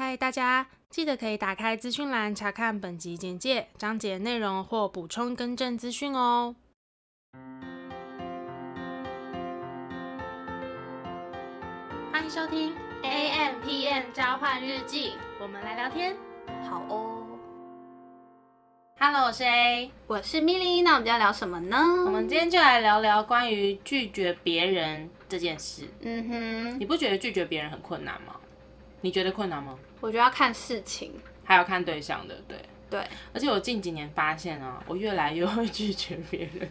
嗨，大家记得可以打开资讯栏查看本集简介、章节内容或补充更正资讯哦。欢迎收听 AMpm 交换日记，我们来聊天，好哦。Hello，我是 A，我是 Millie，那我们今天聊什么呢？我们今天就来聊聊关于拒绝别人这件事。嗯哼，你不觉得拒绝别人很困难吗？你觉得困难吗？我觉得要看事情，还要看对象的，对对。而且我近几年发现啊，我越来越会拒绝别人，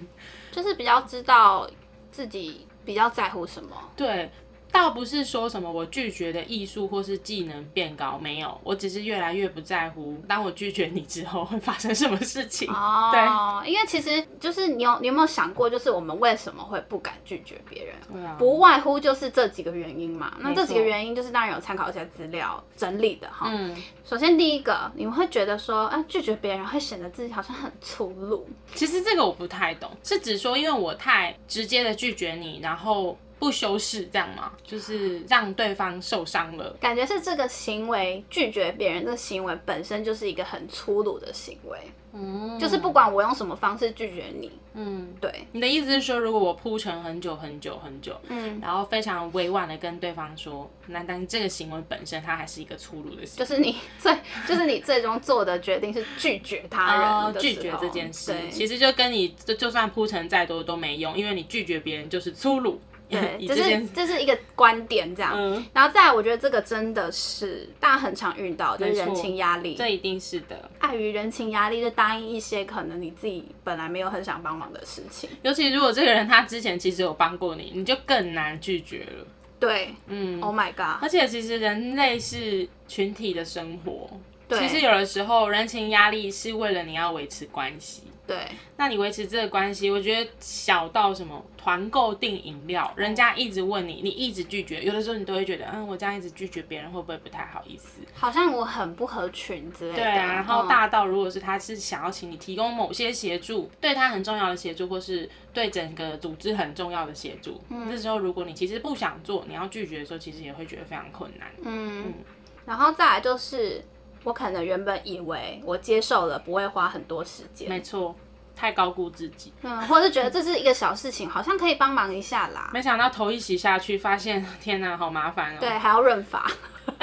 就是比较知道自己比较在乎什么。对。倒不是说什么我拒绝的艺术或是技能变高，没有，我只是越来越不在乎，当我拒绝你之后会发生什么事情。哦，对，因为其实就是你有你有没有想过，就是我们为什么会不敢拒绝别人？对啊，不外乎就是这几个原因嘛。那这几个原因就是当然有参考一些资料整理的哈。嗯，首先第一个，你们会觉得说，啊，拒绝别人会显得自己好像很粗鲁。其实这个我不太懂，是指说因为我太直接的拒绝你，然后。不修饰这样吗？就是让对方受伤了，感觉是这个行为拒绝别人的行为本身就是一个很粗鲁的行为。嗯，就是不管我用什么方式拒绝你，嗯，对。你的意思是说，如果我铺陈很久很久很久，嗯，然后非常委婉的跟对方说，那但这个行为本身它还是一个粗鲁的行为，就是你最 就是你最终做的决定是拒绝他人，哦，拒绝这件事，其实就跟你就就算铺陈再多都没用，因为你拒绝别人就是粗鲁。对，这是这是一个观点，这样，嗯、然后再来，我觉得这个真的是大家很常遇到，就是人情压力，这一定是的。碍于人情压力，就答应一些可能你自己本来没有很想帮忙的事情。尤其如果这个人他之前其实有帮过你，你就更难拒绝了。对，嗯，Oh my god！而且其实人类是群体的生活，对其实有的时候人情压力是为了你要维持关系。对，那你维持这个关系，我觉得小到什么团购订饮料，人家一直问你，你一直拒绝，有的时候你都会觉得，嗯，我这样一直拒绝别人会不会不太好意思？好像我很不合群之类的。对啊，然后大到如果是他是想要请你提供某些协助，对他很重要的协助，或是对整个组织很重要的协助，嗯，这时候如果你其实不想做，你要拒绝的时候，其实也会觉得非常困难。嗯，嗯，然后再来就是。我可能原本以为我接受了不会花很多时间，没错，太高估自己，嗯，或者是觉得这是一个小事情，好像可以帮忙一下啦。没想到头一洗下去，发现天哪，好麻烦哦。对，还要润发，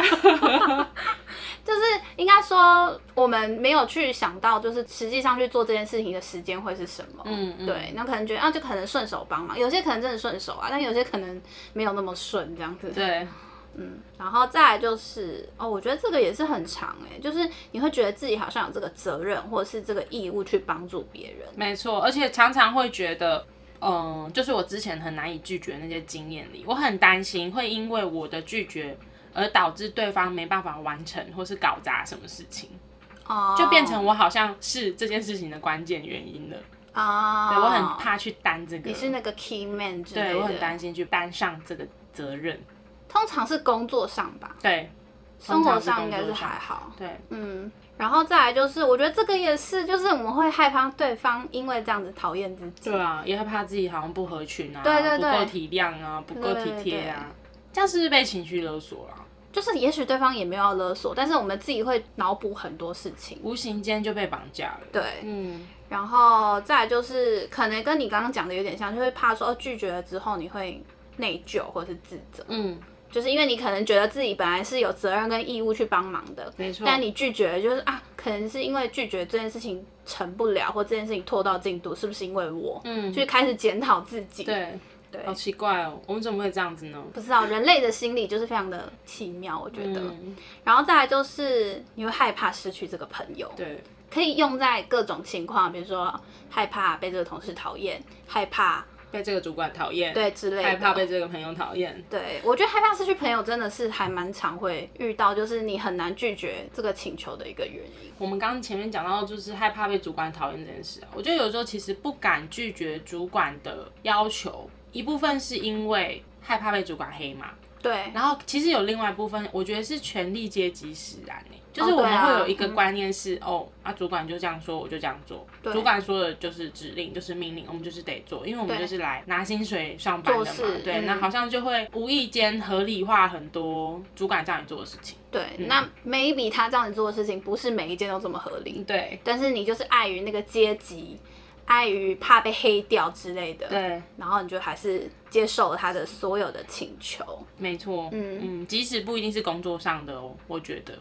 就是应该说我们没有去想到，就是实际上去做这件事情的时间会是什么。嗯，嗯对，那可能觉得啊，就可能顺手帮忙，有些可能真的顺手啊，但有些可能没有那么顺，这样子。对。嗯，然后再来就是哦，我觉得这个也是很长哎，就是你会觉得自己好像有这个责任或者是这个义务去帮助别人。没错，而且常常会觉得，嗯，就是我之前很难以拒绝那些经验里，我很担心会因为我的拒绝而导致对方没办法完成或是搞砸什么事情，哦，就变成我好像是这件事情的关键原因了啊。哦，对，我很怕去担这个，你是那个 key man，对，我很担心去担上这个责任。通常是工作上吧，对，生活上应该是还好，对，嗯，然后再来就是，我觉得这个也是，就是我们会害怕对方因为这样子讨厌自己，对啊，也害怕自己好像不合群啊，对对对，不够体谅啊，不够体贴啊，这样是不是被情绪勒索了？就是也许对方也没有要勒索，但是我们自己会脑补很多事情，无形间就被绑架了，对，嗯，然后再来就是可能跟你刚刚讲的有点像，就会怕说拒绝了之后你会内疚或者是自责，嗯。就是因为你可能觉得自己本来是有责任跟义务去帮忙的，没错。但你拒绝，就是啊，可能是因为拒绝这件事情成不了，或这件事情拖到进度，是不是因为我？嗯，就开始检讨自己。对对，好奇怪哦，我们怎么会这样子呢？不知道，人类的心理就是非常的奇妙，我觉得。嗯，然后再来就是你会害怕失去这个朋友，对，可以用在各种情况，比如说害怕被这个同事讨厌，害怕。被这个主管讨厌，对之类的，害怕被这个朋友讨厌。对，我觉得害怕失去朋友真的是还蛮常会遇到，就是你很难拒绝这个请求的一个原因。我们刚刚前面讲到，就是害怕被主管讨厌这件事啊，我觉得有时候其实不敢拒绝主管的要求，一部分是因为害怕被主管黑嘛。对。然后其实有另外一部分，我觉得是权力阶级使然诶。就是我们会有一个观念是，哦，啊，哦啊，主管就这样说，我就这样做。对主管说的就是指令，就是命令，我们就是得做，因为我们就是来拿薪水上班的嘛。事对，嗯、那好像就会无意间合理化很多主管叫你做的事情。对，嗯、那 maybe 他叫你做的事情不是每一件都这么合理。对，但是你就是碍于那个阶级，碍于怕被黑掉之类的。对，然后你就还是接受了他的所有的请求。没错，嗯嗯，即使不一定是工作上的哦，我觉得。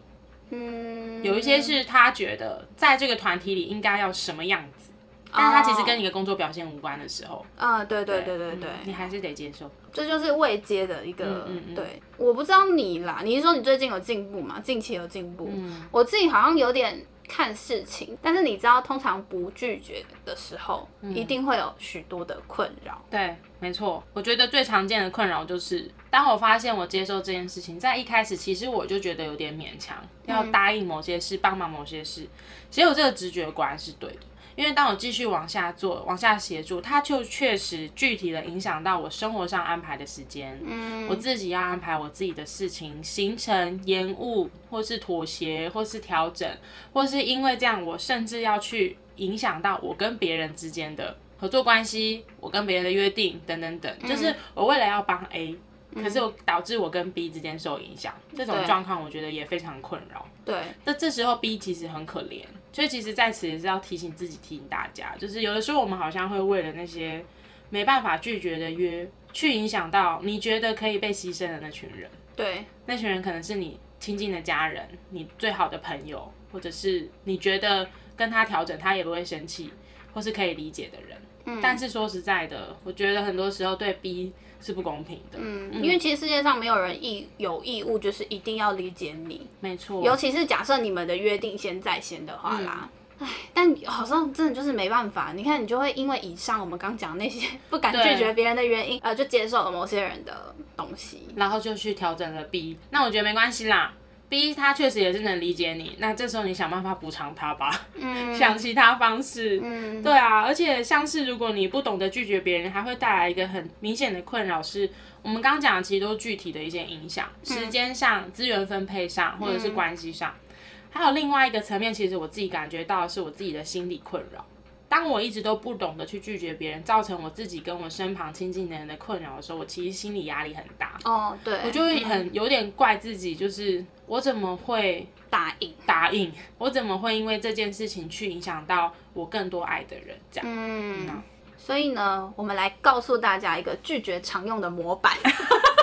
嗯，有一些是他觉得在这个团体里应该要什么样子，但是他其实跟你的工作表现无关的时候，嗯，对对对对对，你还是得接受，这就是未接的一个，对，我不知道你啦，你是说你最近有进步吗？近期有进步？嗯，我自己好像有点。看事情，但是你知道，通常不拒绝的时候，嗯、一定会有许多的困扰。对，没错。我觉得最常见的困扰就是，当我发现我接受这件事情，在一开始其实我就觉得有点勉强，要答应某些事，帮忙某些事。其实我这个直觉果然是对的。因为当我继续往下做，往下协助，它就确实具体的影响到我生活上安排的时间。嗯，我自己要安排我自己的事情，行程延误，或是妥协，或是调整，或是因为这样，我甚至要去影响到我跟别人之间的合作关系，我跟别人的约定等等等。嗯，就是我为了要帮 A。可是我导致我跟 B 之间受影响，嗯、这种状况我觉得也非常困扰。对，那这时候 B 其实很可怜，所以其实在此也是要提醒自己、提醒大家，就是有的时候我们好像会为了那些没办法拒绝的约，去影响到你觉得可以被牺牲的那群人。对，那群人可能是你亲近的家人、你最好的朋友，或者是你觉得跟他调整他也不会生气，或是可以理解的人。嗯，但是说实在的，我觉得很多时候对 B。是不公平的，嗯，因为其实世界上没有人义有义务就是一定要理解你，没错，尤其是假设你们的约定先在先的话啦，哎、嗯，但好像真的就是没办法，你看你就会因为以上我们刚讲那些 不敢拒绝别人的原因，对。呃，就接受了某些人的东西，然后就去调整了 B，那我觉得没关系啦。B 他确实也是能理解你，那这时候你想办法补偿他吧，嗯，想其他方式，嗯，对啊，而且像是如果你不懂得拒绝别人，还会带来一个很明显的困扰，是我们刚刚讲的其实都是具体的一些影响，嗯、时间上、资源分配上，或者是关系上，嗯、还有另外一个层面，其实我自己感觉到的是我自己的心理困扰。当我一直都不懂得去拒绝别人，造成我自己跟我身旁亲近的人的困扰的时候，我其实心理压力很大。哦，对，我就会很有点怪自己，就是我怎么会答应答应？我怎么会因为这件事情去影响到我更多爱的人？这样。嗯，嗯，所以呢，我们来告诉大家一个拒绝常用的模板。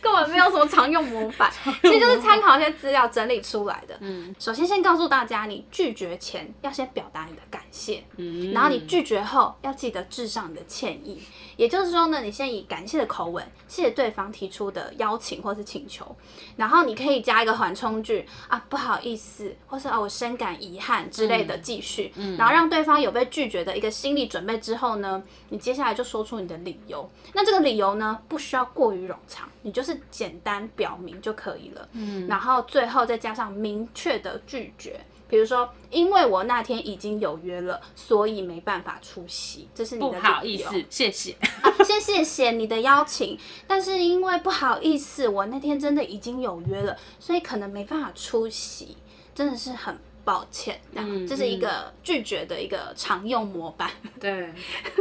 根本没有什么常用模板，其实就是参考一些资料整理出来的。嗯，首先先告诉大家，你拒绝前要先表达你的感谢，嗯，然后你拒绝后要记得致上你的歉意。也就是说呢，你先以感谢的口吻谢谢对方提出的邀请或是请求，然后你可以加一个缓冲句啊，不好意思，或是啊我深感遗憾之类的继续，嗯，然后让对方有被拒绝的一个心理准备之后呢，你接下来就说出你的理由。那这个理由呢，不需要过于冗长，你就是简单表明就可以了，嗯，然后最后再加上明确的拒绝。比如说，因为我那天已经有约了，所以没办法出席。这是你的。不好意思，谢谢。啊，先谢谢你的邀请，但是因为不好意思，我那天真的已经有约了，所以可能没办法出席。真的是很。抱歉，嗯，这是一个拒绝的一个常用模板。对，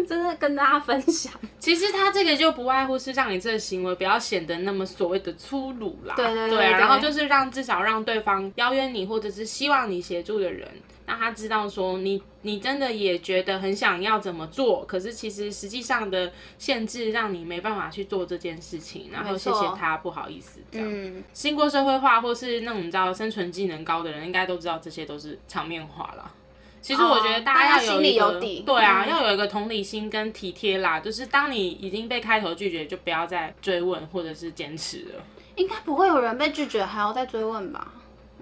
真的跟大家分享。其实他这个就不外乎是让你这个行为不要显得那么所谓的粗鲁啦。对对对，对，对，然后就是让至少让对方邀约你或者是希望你协助的人。让他知道说你你真的也觉得很想要怎么做，可是其实实际上的限制让你没办法去做这件事情，然后谢谢他，不好意思这样。嗯，经过社会化或是那种你知道生存技能高的人，应该都知道这些都是场面话啦。其实我觉得大家要有一个、哦、对啊，嗯、要有一个同理心跟体贴啦。就是当你已经被开头拒绝，就不要再追问或者是坚持了。应该不会有人被拒绝还要再追问吧？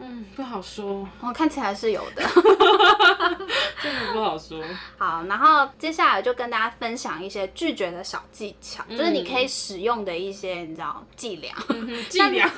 嗯，不好说。我看起来是有的，真的不好说。好，然后接下来就跟大家分享一些拒绝的小技巧，嗯、就是你可以使用的一些，你知道伎俩。伎 俩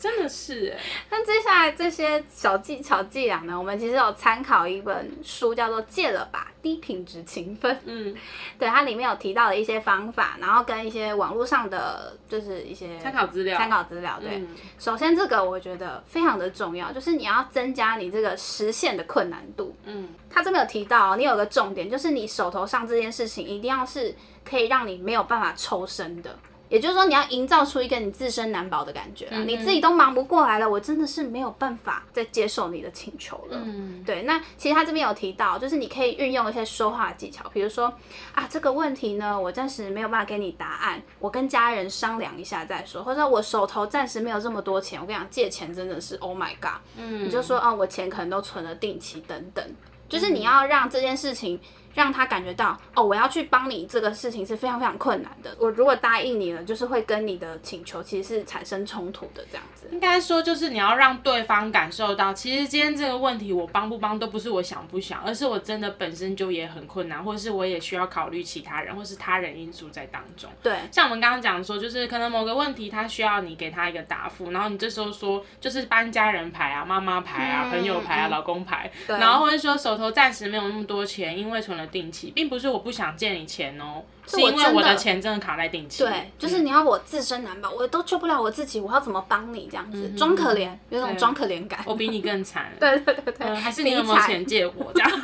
真的是哎。那接下来这些小技巧伎俩呢，我们其实有参考一本书，叫做《戒了吧，低品质情分》。嗯，对，它里面有提到的一些方法，然后跟一些网络上的就是一些参考资料。参考资料，对。嗯、首先，这个我觉得非常的重要，就是你要增加你这个实现的困难度。嗯，他这边有提到，你有个重点，就是你手头上这件事情一定要是可以让你没有办法抽身的。也就是说，你要营造出一个你自身难保的感觉，嗯、你自己都忙不过来了，我真的是没有办法再接受你的请求了。嗯，对。那其实他这边有提到，就是你可以运用一些说话技巧，比如说啊，这个问题呢，我暂时没有办法给你答案，我跟家人商量一下再说，或者我手头暂时没有这么多钱，我跟你讲，借钱真的是 Oh my God。嗯，你就说啊，我钱可能都存了定期等等，就是你要让这件事情。让他感觉到哦，我要去帮你这个事情是非常非常困难的。我如果答应你了，就是会跟你的请求其实是产生冲突的这样子。应该说，就是你要让对方感受到，其实今天这个问题我帮不帮都不是我想不想，而是我真的本身就也很困难，或者是我也需要考虑其他人或是他人因素在当中。对，像我们刚刚讲说，就是可能某个问题他需要你给他一个答复，然后你这时候说就是搬家人牌啊、妈妈牌啊、嗯、朋友牌啊、嗯、老公牌，然后或者说手头暂时没有那么多钱，因为存了定期，并不是我不想借你钱哦。是因为我的钱真的卡在定期，对，就是你要我自身难保，我都救不了我自己，我要怎么帮你这样子？装可怜，有种装可怜感。我比你更惨。对对对对，还是你有没有钱借我这样？我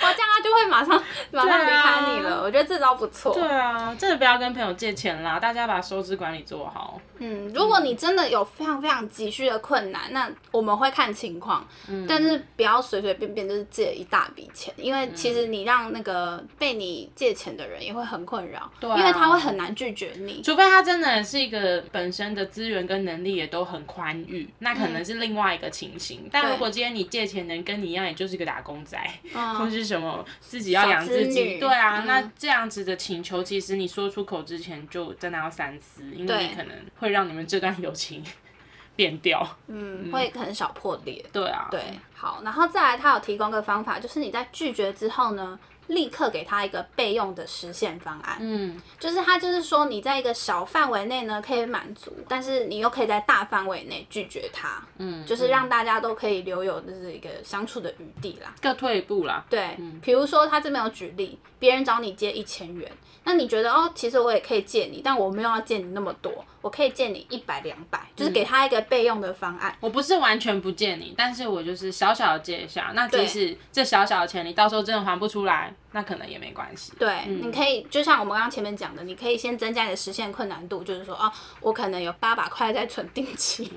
这样他就会马上马上离开你了。我觉得这招不错。对啊，真的不要跟朋友借钱啦，大家把收支管理做好。嗯，如果你真的有非常非常急需的困难，那我们会看情况，但是不要随随便便就是借一大笔钱，因为其实你让那个被你借钱的人也会。很困扰，对啊，因为他会很难拒绝你，除非他真的是一个本身的资源跟能力也都很宽裕，那可能是另外一个情形。嗯、但如果今天你借钱能跟你一样，也就是一个打工仔，嗯、或是什么自己要养自己，对啊，嗯、那这样子的请求，其实你说出口之前就真的要三思，因为你可能会让你们这段友情 变掉，嗯，会很少破裂。对啊，对，好，然后再来，他有提供个方法，就是你在拒绝之后呢，立刻给他一个备用的实现方案，嗯，就是他就是说你在一个小范围内呢可以满足，但是你又可以在大范围内拒绝他，嗯，就是让大家都可以留有就是一个相处的余地啦，各退一步啦。对，比如说他这边有举例，别人找你借一千元，那你觉得哦，其实我也可以借你，但我没有要借你那么多，我可以借你一百两百，就是给他一个备用的方案。我不是完全不借你，但是我就是小小的借一下，那即使这小小的钱你到时候真的还不出来。那可能也没关系。对，嗯、你可以就像我们刚刚前面讲的，你可以先增加你的实现困难度，就是说，哦，我可能有八百块在存定期，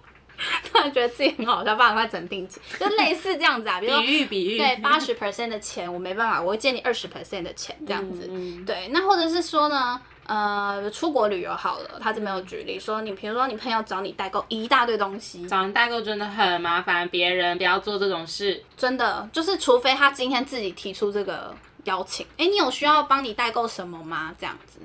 突然觉得自己很好笑，八百块存定期，就类似这样子啊。比如说 比喻比喻，对，八十 percent 的钱我没办法，我会借你二十 percent 的钱这样子。嗯、对，那或者是说呢？呃，出国旅游好了，他这边有举例说，你比如说你朋友找你代购一大堆东西，找人代购真的很麻烦，别人不要做这种事，真的就是除非他今天自己提出这个邀请，哎，你有需要帮你代购什么吗？这样子。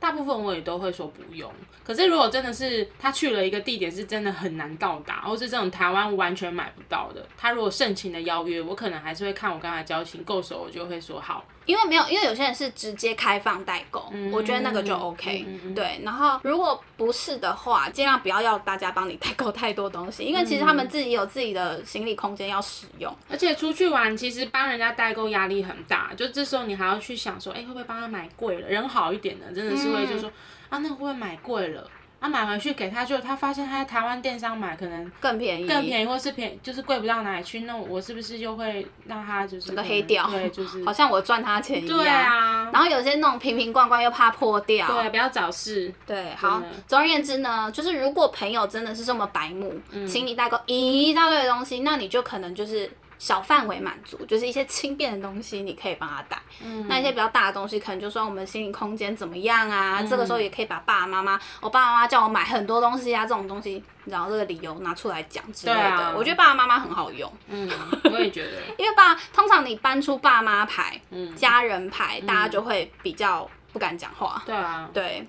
大部分我也都会说不用，可是如果真的是他去了一个地点是真的很难到达，或是这种台湾完全买不到的，他如果盛情的邀约，我可能还是会看我跟他交情够熟，我就会说好。因为没有，因为有些人是直接开放代购，嗯、我觉得那个就 OK。对，然后如果不是的话，尽量不要要大家帮你代购太多东西，因为其实他们自己有自己的行李空间要使用，而且出去玩其实帮人家代购压力很大，就这时候你还要去想说，哎，会不会帮他买贵了？人好一点的，真的是会就说，嗯、啊，那会不会买贵了？他、啊、买回去给他，就他发现他在台湾电商买可能更便宜，更便宜，或是便宜就是贵不到哪里去。那我是不是就会让他就是整个黑掉？对，就是 好像我赚他钱一样。对啊。然后有些那种瓶瓶罐罐又怕破掉。对，不要找事。对，好。的总而言之呢，就是如果朋友真的是这么白目，嗯、请你代购一大堆的东西，那你就可能就是。小范围满足，就是一些轻便的东西，你可以帮他带。嗯，那一些比较大的东西，可能就说我们心理空间怎么样啊？嗯、这个时候也可以把爸爸妈妈，我爸爸妈妈叫我买很多东西啊，这种东西，然后这个理由拿出来讲之类的。啊、我觉得爸爸妈妈很好用。嗯，我也觉得。因为爸，通常你搬出爸妈牌、嗯、家人牌，大家就会比较不敢讲话。对啊，对。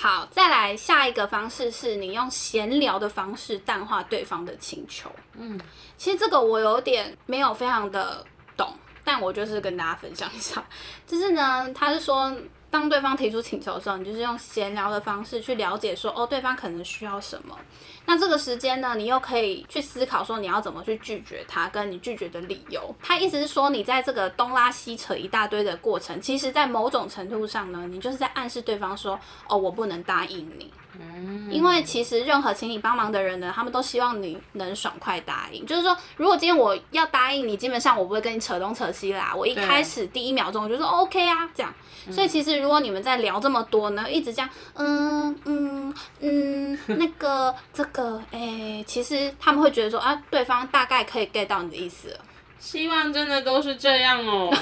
好，再来下一个方式是你用闲聊的方式淡化对方的请求。嗯，其实这个我有点没有非常的懂，但我就是跟大家分享一下。就是呢，他是说，当对方提出请求的时候，你就是用闲聊的方式去了解说，哦，对方可能需要什么。那这个时间呢，你又可以去思考说你要怎么去拒绝他，跟你拒绝的理由。他意思是说，你在这个东拉西扯一大堆的过程，其实在某种程度上呢，你就是在暗示对方说，哦，我不能答应你。嗯，因为其实任何请你帮忙的人呢，他们都希望你能爽快答应。就是说，如果今天我要答应你，基本上我不会跟你扯东扯西啦。我一开始第一秒钟我就说 OK 啊，这样。所以其实如果你们在聊这么多呢，一直这样，嗯嗯嗯，那个这个，哎、欸，其实他们会觉得说啊，对方大概可以 get 到你的意思了。希望真的都是这样哦。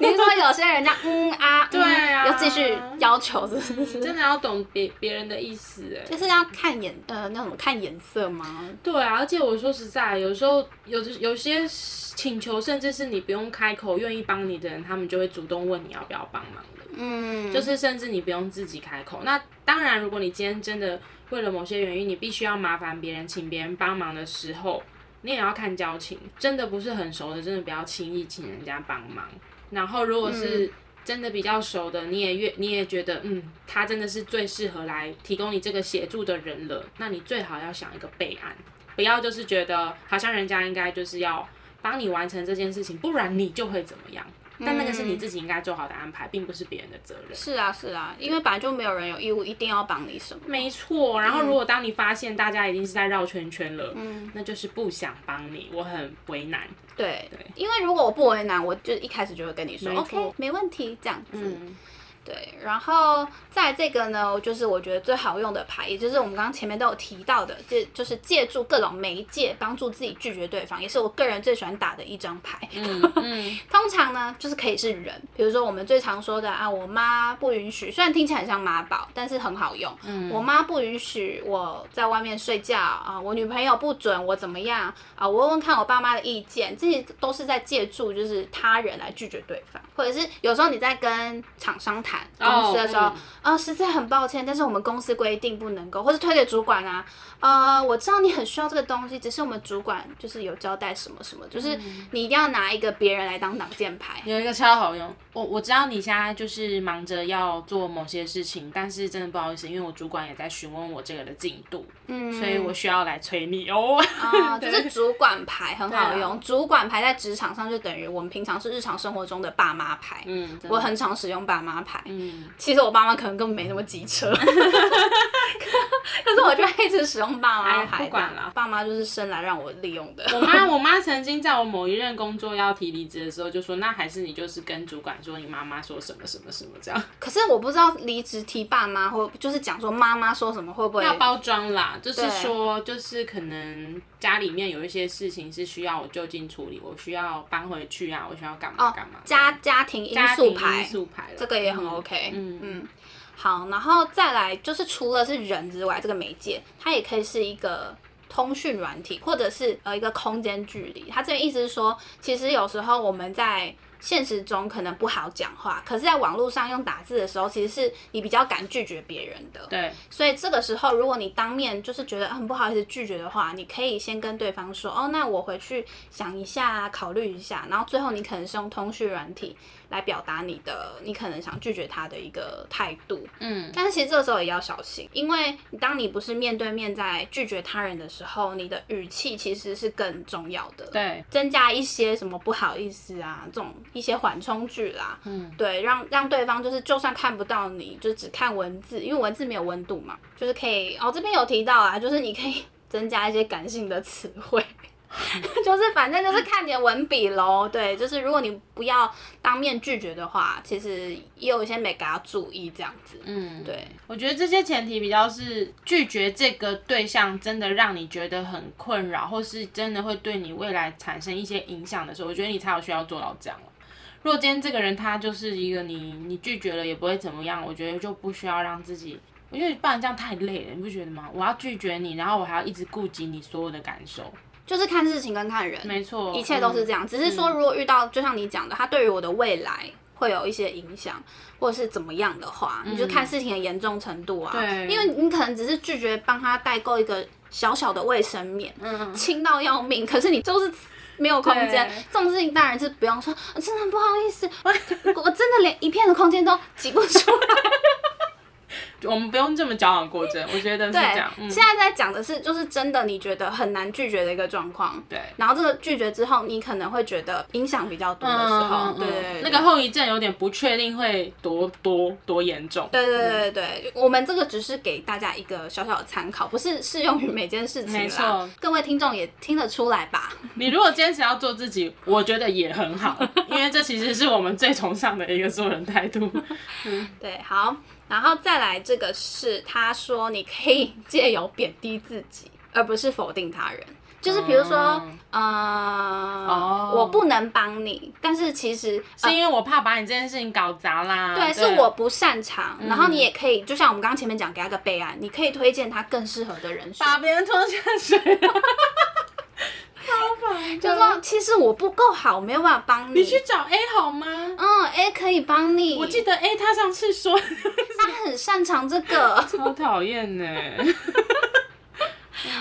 你是说有些人家嗯啊，对啊，要继续要求是不是？真的要懂别别人的意思哎，就是要看眼呃那种看颜色吗？对啊，而且我说实在，有时候有有些请求，甚至是你不用开口，愿意帮你的人，他们就会主动问你要不要帮忙的。嗯，就是甚至你不用自己开口。那当然，如果你今天真的为了某些原因，你必须要麻烦别人，请别人帮忙的时候，你也要看交情。真的不是很熟的，真的不要轻易请人家帮忙。然后，如果是真的比较熟的，你也越你也觉得，嗯，他真的是最适合来提供你这个协助的人了，那你最好要想一个备案，不要就是觉得好像人家应该就是要帮你完成这件事情，不然你就会怎么样。但那个是你自己应该做好的安排，并不是别人的责任。是啊，是啊，因为本来就没有人有义务一定要帮你什么。没错。然后，如果当你发现大家已经是在绕圈圈了，嗯，那就是不想帮你，我很为难。对对，因为如果我不为难，我就一开始就会跟你说，OK，没问题，这样子。嗯对，然后在这个呢，就是我觉得最好用的牌，也就是我们刚刚前面都有提到的，就就是借助各种媒介帮助自己拒绝对方，也是我个人最喜欢打的一张牌。嗯 嗯，通常呢，就是可以是人，比如说我们最常说的啊，我妈不允许，虽然听起来很像妈宝，但是很好用。嗯，我妈不允许我在外面睡觉啊，我女朋友不准我怎么样啊，我问问看我爸妈的意见，这些都是在借助就是他人来拒绝对方，或者是有时候你在跟厂商谈。公司的时候，啊、oh, 嗯。呃，实在很抱歉，但是我们公司规定不能够，或是推给主管啊，呃，我知道你很需要这个东西，只是我们主管就是有交代什么什么，就是你一定要拿一个别人来当挡箭牌。有一个超好用，我我知道你现在就是忙着要做某些事情，但是真的不好意思，因为我主管也在询问我这个的进度，嗯，所以我需要来催你哦。啊，就是主管牌很好用，啊、主管牌在职场上就等于我们平常是日常生活中的爸妈牌，嗯，我很常使用爸妈牌，嗯。其实我爸妈可能根本没那么机车，可是我就一直使用爸妈牌。不管了，爸妈就是生来让我利用的。我妈，我妈曾经在我某一任工作要提离职的时候，就说：“那还是你就是跟主管说你妈妈说什么什么什么这样。”可是我不知道离职提爸妈，或就是讲说妈妈说什么会不会要包装啦？就是说，就是可能家里面有一些事情是需要我就近处理，我需要搬回去啊，我需要干嘛干嘛。家家庭因素牌，因素牌，这个也很 OK。嗯嗯，好，然后再来就是除了是人之外，这个媒介它也可以是一个通讯软体，或者是呃一个空间距离。它这边意思是说，其实有时候我们在现实中可能不好讲话，可是在网络上用打字的时候，其实是你比较敢拒绝别人的。对，所以这个时候如果你当面就是觉得很不好意思拒绝的话，你可以先跟对方说，哦，那我回去想一下，考虑一下，然后最后你可能是用通讯软体。来表达你的，你可能想拒绝他的一个态度，嗯，但是其实这个时候也要小心，因为当你不是面对面在拒绝他人的时候，你的语气其实是更重要的，对，增加一些什么不好意思啊，这种一些缓冲句啦，嗯，对，让让对方就是就算看不到你，就只看文字，因为文字没有温度嘛，就是可以哦，这边有提到啊，就是你可以 增加一些感性的词汇。就是反正就是看你的文笔喽，对，就是如果你不要当面拒绝的话，其实也有一些美给要注意这样子，嗯，对，我觉得这些前提比较是拒绝这个对象真的让你觉得很困扰，或是真的会对你未来产生一些影响的时候，我觉得你才有需要做到这样。如果今天这个人他就是一个你你拒绝了也不会怎么样，我觉得就不需要让自己，我觉得不然这样太累了，你不觉得吗？我要拒绝你，然后我还要一直顾及你所有的感受。就是看事情跟看人，没错，一切都是这样。嗯、只是说，如果遇到、嗯、就像你讲的，他对于我的未来会有一些影响，或者是怎么样的话，嗯、你就看事情的严重程度啊。对，因为你可能只是拒绝帮他代购一个小小的卫生棉，嗯，轻到要命，可是你就是没有空间。这种事情当然是不用说，真的不好意思，我我真的连一片的空间都挤不出来。我们不用这么矫枉过正，我觉得是这样。对，现在在讲的是，就是真的，你觉得很难拒绝的一个状况。对。然后这个拒绝之后，你可能会觉得影响比较多的时候，对对，那个后遗症有点不确定会多多多严重。对对对对，我们这个只是给大家一个小小的参考，不是适用于每件事情。没错，各位听众也听得出来吧？你如果坚持要做自己，我觉得也很好，因为这其实是我们最崇尚的一个做人态度。嗯，对，好。然后再来这个是，他说你可以借由贬低自己，而不是否定他人。就是比如说，嗯、呃，哦、我不能帮你，但是其实、呃、是因为我怕把你这件事情搞砸啦。对，对是我不擅长。嗯、然后你也可以，就像我们刚刚前面讲，给他个备案，你可以推荐他更适合的人选。把别人拖下水。就说其实我不够好，我没有办法帮你。你去找 A 好吗？嗯，A 可以帮你。我记得 A 他上次说他很擅长这个，超讨厌呢。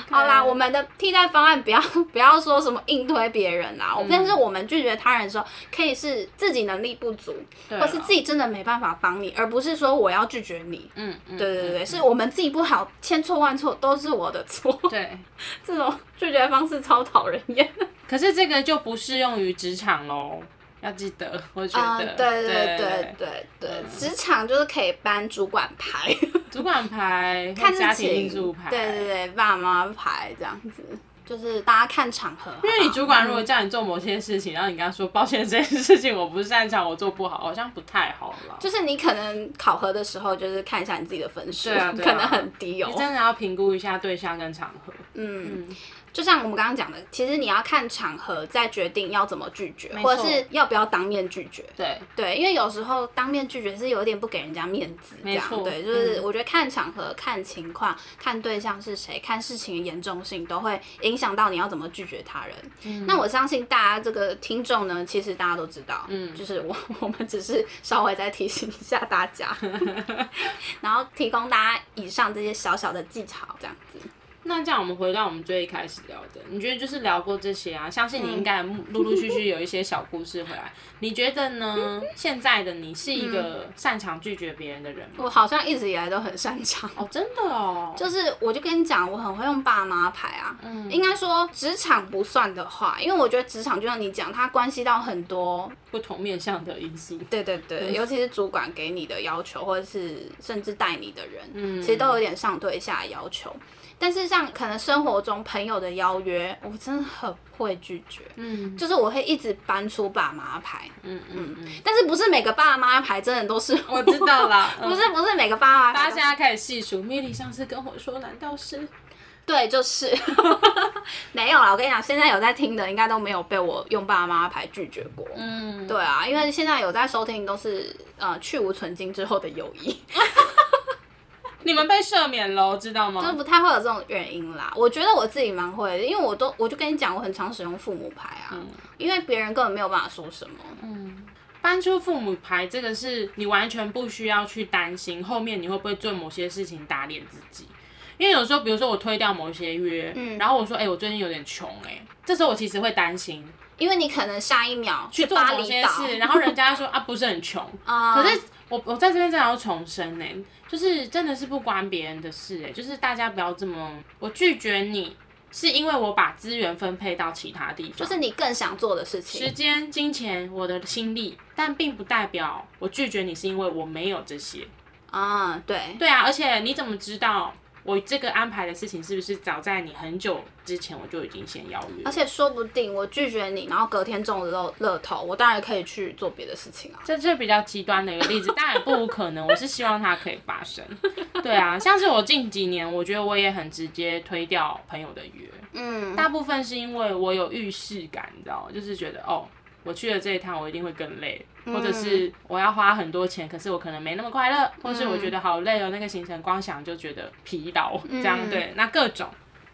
好啦，我们的替代方案不要 不要说什么硬推别人啦，嗯、但是我们拒绝他人的时候，可以是自己能力不足，或是自己真的没办法帮你，而不是说我要拒绝你。嗯，对对对，嗯、是我们自己不好，千错万错都是我的错。对，这种拒绝方式超讨人厌。可是这个就不适用于职场喽。要记得，我觉得，嗯、对对对对对，职、嗯、场就是可以搬主管牌，主管牌，看家庭因素牌，对对对，爸妈牌这样子，就是大家看场合。因为你主管如果叫你做某些事情，嗯、然后你跟他说抱歉，这件事情我不擅长，我做不好，好像不太好了。就是你可能考核的时候，就是看一下你自己的分数，对啊对啊、可能很低哦。你真的要评估一下对象跟场合，嗯。嗯就像我们刚刚讲的，其实你要看场合再决定要怎么拒绝，或者是要不要当面拒绝。对对，因为有时候当面拒绝是有点不给人家面子，这样错对，就是我觉得看场合、嗯、看情况、看对象是谁、看事情的严重性，都会影响到你要怎么拒绝他人。嗯、那我相信大家这个听众呢，其实大家都知道，嗯，就是我 我们只是稍微再提醒一下大家，然后提供大家以上这些小小的技巧，这样子。那这样，我们回到我们最一开始聊的，你觉得就是聊过这些啊？相信你应该陆陆续续有一些小故事回来。你觉得呢？现在的你是一个擅长拒绝别人的人吗？我好像一直以来都很擅长哦，真的哦。就是我就跟你讲，我很会用爸妈牌啊。嗯，应该说职场不算的话，因为我觉得职场就像你讲，它关系到很多不同面向的因素。对对对，尤其是主管给你的要求，或者是甚至带你的人，嗯，其实都有点上对下要求。但是像可能生活中朋友的邀约，我真的很会拒绝。嗯，就是我会一直搬出爸妈牌。嗯嗯嗯。但是不是每个爸妈牌真的都是我？我知道了。不是不是每个爸妈。大家现在开始细数，Milly 上次跟我说，难道是？对，就是。没有啦，我跟你讲，现在有在听的，应该都没有被我用爸妈牌拒绝过。嗯，对啊，因为现在有在收听，都是呃去无存菁之后的友谊。你们被赦免了，知道吗？就不太会有这种原因啦。我觉得我自己蛮会的，因为我都我就跟你讲，我很常使用父母牌啊，嗯、因为别人根本没有办法说什么。嗯，搬出父母牌，这个是你完全不需要去担心后面你会不会做某些事情打脸自己。因为有时候，比如说我推掉某些约，嗯、然后我说，哎、欸，我最近有点穷，哎，这时候我其实会担心，因为你可能下一秒去做某些事，然后人家说啊，不是很穷，啊、可是我我在这边真的要重申呢。就是真的是不关别人的事哎，就是大家不要这么，我拒绝你是因为我把资源分配到其他地方，就是你更想做的事情，时间、金钱、我的心力，但并不代表我拒绝你是因为我没有这些。啊，对。对啊，而且你怎么知道？我这个安排的事情是不是早在你很久之前我就已经先邀约？而且说不定我拒绝你，然后隔天中了乐乐透，我当然可以去做别的事情啊。这这比较极端的一个例子，当然不无可能。我是希望它可以发生。对啊，像是我近几年，我觉得我也很直接推掉朋友的约。嗯，大部分是因为我有预示感，你知道吗？就是觉得哦。我去了这一趟，我一定会更累，或者是我要花很多钱，可是我可能没那么快乐，或是我觉得好累哦，那个行程光想就觉得疲劳，这样对，那各种，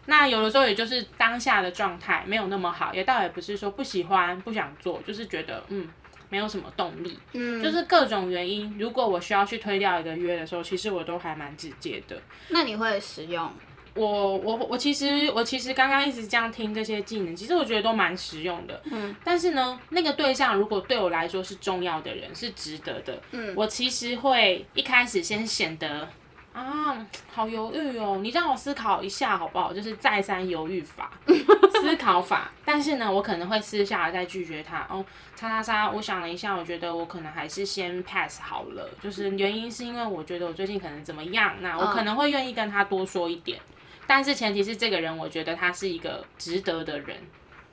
那有的时候也就是当下的状态没有那么好，也倒也不是说不喜欢不想做，就是觉得嗯没有什么动力，嗯，就是各种原因。如果我需要去推掉一个约的时候，其实我都还蛮直接的。那你会使用？我我我其实我其实刚刚一直这样听这些技能，其实我觉得都蛮实用的。嗯，但是呢，那个对象如果对我来说是重要的人，是值得的。嗯，我其实会一开始先显得啊，好犹豫哦，你让我思考一下好不好？就是再三犹豫法，思考法。但是呢，我可能会私下再拒绝他。哦，叉叉叉，我想了一下，我觉得我可能还是先 pass 好了。就是原因是因为我觉得我最近可能怎么样，那我可能会愿意跟他多说一点。嗯、但是前提是这个人，我觉得他是一个值得的人。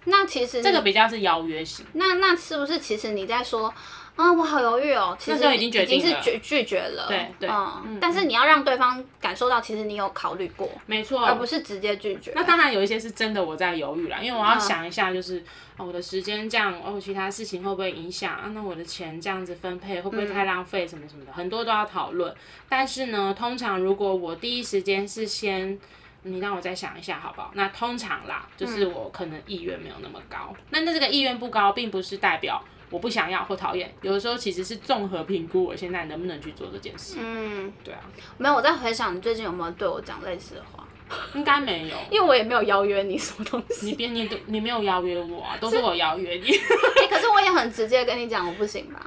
那其实这个比较是邀约型。那那是不是其实你在说？啊，我好犹豫哦。其实已经决定已经是拒拒绝了。对对。嗯。但是你要让对方感受到，其实你有考虑过。没错。而不是直接拒绝。那当然有一些是真的我在犹豫啦，因为我要想一下，就是哦，我的时间这样，哦，其他事情会不会影响啊？那我的钱这样子分配会不会太浪费？什么什么的，很多都要讨论。但是呢，通常如果我第一时间是先，你让我再想一下好不好？那通常啦，就是我可能意愿没有那么高。那那这个意愿不高，并不是代表。我不想要或讨厌，有的时候其实是综合评估我现在能不能去做这件事。嗯，对啊，没有，我在回想你最近有没有对我讲类似的话？应该没有，因为我也没有邀约你什么东西。你别你你没有邀约我啊，都是我邀约你。欸，可是我也很直接跟你讲，我不行吧？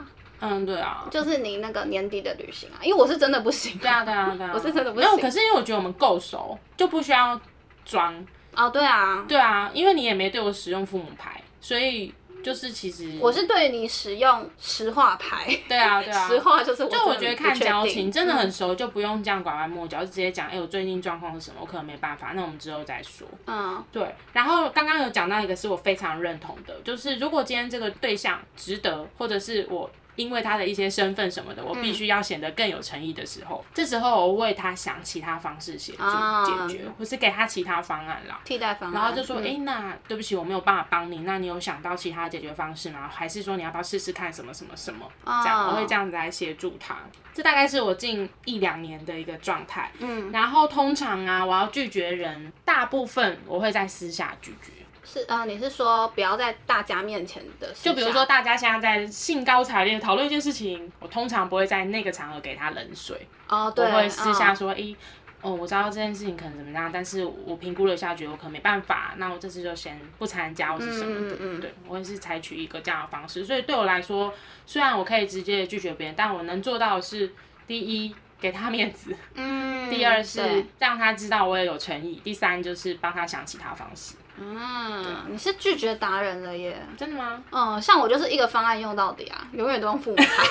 嗯，对啊，就是你那个年底的旅行啊，因为我是真的不行。对啊，对啊，对啊，我是真的不行。没有，可是因为我觉得我们够熟，就不需要装。哦，对啊，对啊，因为你也没对我使用父母牌，所以。就是其实我是对你使用实话牌，对啊对啊，实话就是我就我觉得看交情，真的很熟就不用这样拐弯抹角，就直接讲，哎，我最近状况是什么，我可能没办法，那我们之后再说。嗯，对。然后刚刚有讲到一个是我非常认同的，就是如果今天这个对象值得，或者是我。因为他的一些身份什么的，我必须要显得更有诚意的时候，嗯、这时候我为他想其他方式协助解决，或、啊、是给他其他方案啦，替代方案。然后就说，哎、嗯，那对不起，我没有办法帮你，那你有想到其他解决方式吗？还是说你要不要试试看什么什么什么？这样、啊、我会这样子来协助他。这大概是我近一两年的一个状态。嗯，然后通常啊，我要拒绝人，大部分我会在私下拒绝。是啊、呃，你是说不要在大家面前的，就比如说大家现在在兴高采烈讨论一件事情，我通常不会在那个场合给他冷水。哦，对，我会私下说，哎、哦，哦，我知道这件事情可能怎么样，但是我评估了一下，觉得我可能没办法，那我这次就先不参加或是什么的。嗯嗯嗯，对，我也是采取一个这样的方式。所以对我来说，虽然我可以直接拒绝别人，但我能做到的是，第一，给他面子，嗯，第二是让他知道我也有诚意，第三就是帮他想其他方式。嗯，你是拒绝达人了耶？真的吗？嗯，像我就是一个方案用到底啊，永远都用父母牌。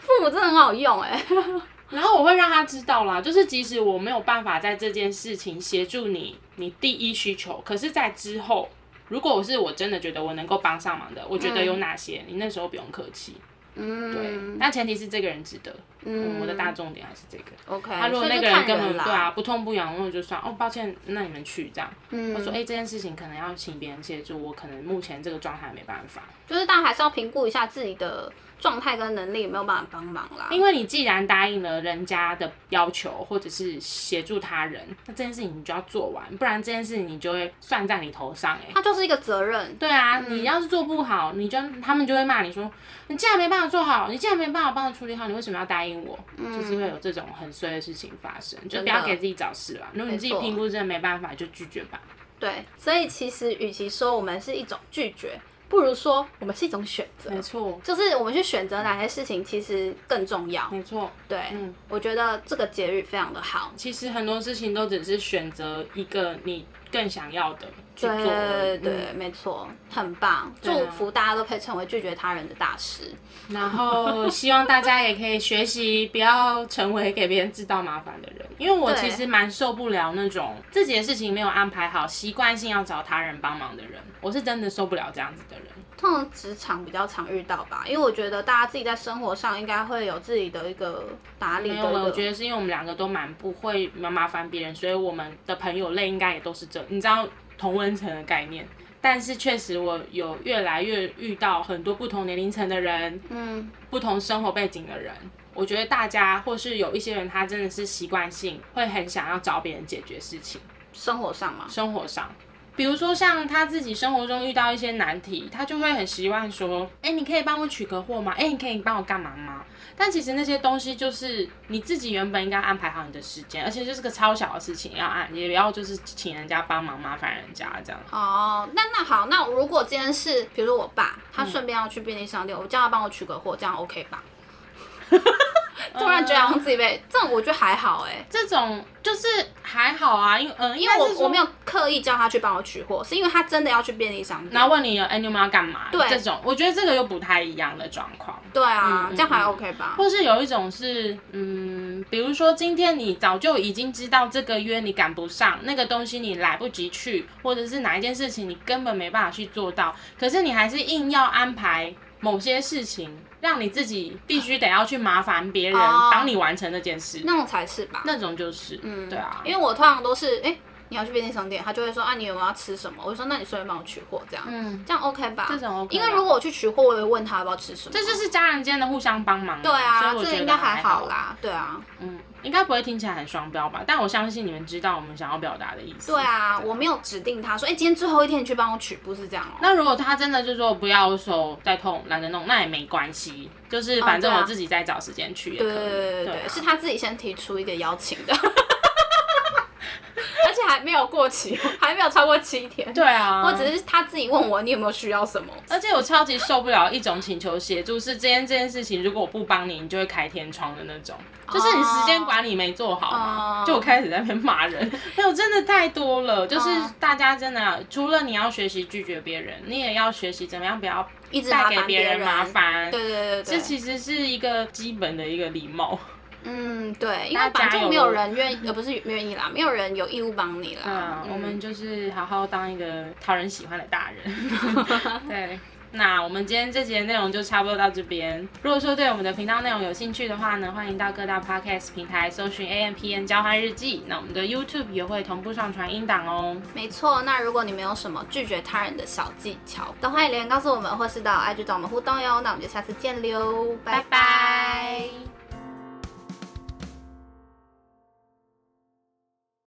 父母真的很好用哎。然后我会让他知道啦，就是即使我没有办法在这件事情协助你，你第一需求，可是在之后，如果我是我真的觉得我能够帮上忙的，我觉得有哪些，嗯、你那时候不用客气。嗯，对，但前提是这个人值得。嗯，我的大重点还是这个。OK，那如果那个人根本对啊不痛不痒，那我就算哦，抱歉，那你们去这样。嗯，我说哎，这件事情可能要请别人协助，我可能目前这个状态没办法。就是大家还是要评估一下自己的状态跟能力有没有办法帮忙啦。因为你既然答应了人家的要求，或者是协助他人，那这件事情你就要做完，不然这件事情你就会算在你头上哎。它就是一个责任。对啊，你要是做不好，你就他们就会骂你说，你既然没办法做好，你既然没办法帮他处理好，你为什么要答应我？嗯。就是会有这种很衰的事情发生，就不要给自己找事了。如果你自己评估真的没办法，就拒绝吧。对，所以其实与其说我们是一种拒绝，不如说我们是一种选择。没错，就是我们去选择哪些事情，其实更重要。没错，对，嗯，我觉得这个结语非常的好。其实很多事情都只是选择一个你更想要的。对对对，对、嗯、没错，很棒！祝福大家都可以成为拒绝他人的大师。然后希望大家也可以学习，不要成为给别人制造麻烦的人。因为我其实蛮受不了那种自己的事情没有安排好，习惯性要找他人帮忙的人。我是真的受不了这样子的人。通常职场比较常遇到吧，因为我觉得大家自己在生活上应该会有自己的一个打理。没有，我觉得是因为我们两个都蛮不会蛮麻烦别人，所以我们的朋友类应该也都是这，你知道。同温层的概念，但是确实我有越来越遇到很多不同年龄层的人，嗯，不同生活背景的人。我觉得大家或是有一些人，他真的是习惯性会很想要找别人解决事情，生活上嘛，生活上。比如说像他自己生活中遇到一些难题，他就会很希望说，哎、欸，你可以帮我取个货吗？哎、欸，你可以帮我干嘛吗？但其实那些东西就是你自己原本应该安排好你的时间，而且就是个超小的事情要按，也不要就是请人家帮忙麻烦人家这样。哦，那那好，那如果今天是比如说我爸，他顺便要去便利商店，嗯、我叫他帮我取个货，这样 OK 吧？突然觉得好像自己被这种，我觉得还好哎，这种就是还好啊，因为嗯，因为我我没有刻意叫他去帮我取货，是因为他真的要去便利商店，然后问你哎，你们要干嘛？对，这种我觉得这个又不太一样的状况。对啊，这样还 OK 吧？或是有一种是嗯，比如说今天你早就已经知道这个约你赶不上，那个东西你来不及去，或者是哪一件事情你根本没办法去做到，可是你还是硬要安排某些事情。让你自己必须得要去麻烦别人帮你完成那件事，那种才是吧？那种就是，嗯，对啊。因为我通常都是，哎，你要去便利商店，他就会说啊，你有没有要吃什么？我就说，那你顺便帮我取货，这样，嗯，这样 OK 吧？这种 OK。因为如果我去取货，我会问他要不要吃什么。这就是家人间的互相帮忙。对啊，这应该还好啦。对啊，嗯。应该不会听起来很双标吧？但我相信你们知道我们想要表达的意思。对啊，我没有指定他说，哎、欸，今天最后一天你去帮我取，不是这样哦、喔。那如果他真的就说不要，我手再痛，懒得弄，那也没关系，就是反正我自己再找时间去也可以。对对对对，对啊、是他自己先提出一个邀请的。而且还没有过期，还没有超过七天。对啊，我只是他自己问我，你有没有需要什么？而且我超级受不了一种请求协助，是今天这件事情，如果我不帮你，你就会开天窗的那种。就是你时间管理没做好嘛，就我开始在那边骂人。没有，真的太多了。就是大家真的，除了你要学习拒绝别人，你也要学习怎么样不要一直带给别人麻烦。对对对对，这其实是一个基本的一个礼貌。嗯，对，因为反正没有人愿意，呃，不是不愿意啦，没有人有义务帮你啦。嗯，我们就是好好当一个讨人喜欢的大人。对，那我们今天这集的内容就差不多到这边。如果说对我们的频道内容有兴趣的话呢，欢迎到各大 podcast 平台搜寻 A M P N 交换日记。那我们的 YouTube 也会同步上传音档哦。没错，那如果你们有什么拒绝他人的小技巧，都欢迎留言告诉我们，或是到 IG 找我们互动哟。那我们就下次见喽，拜拜。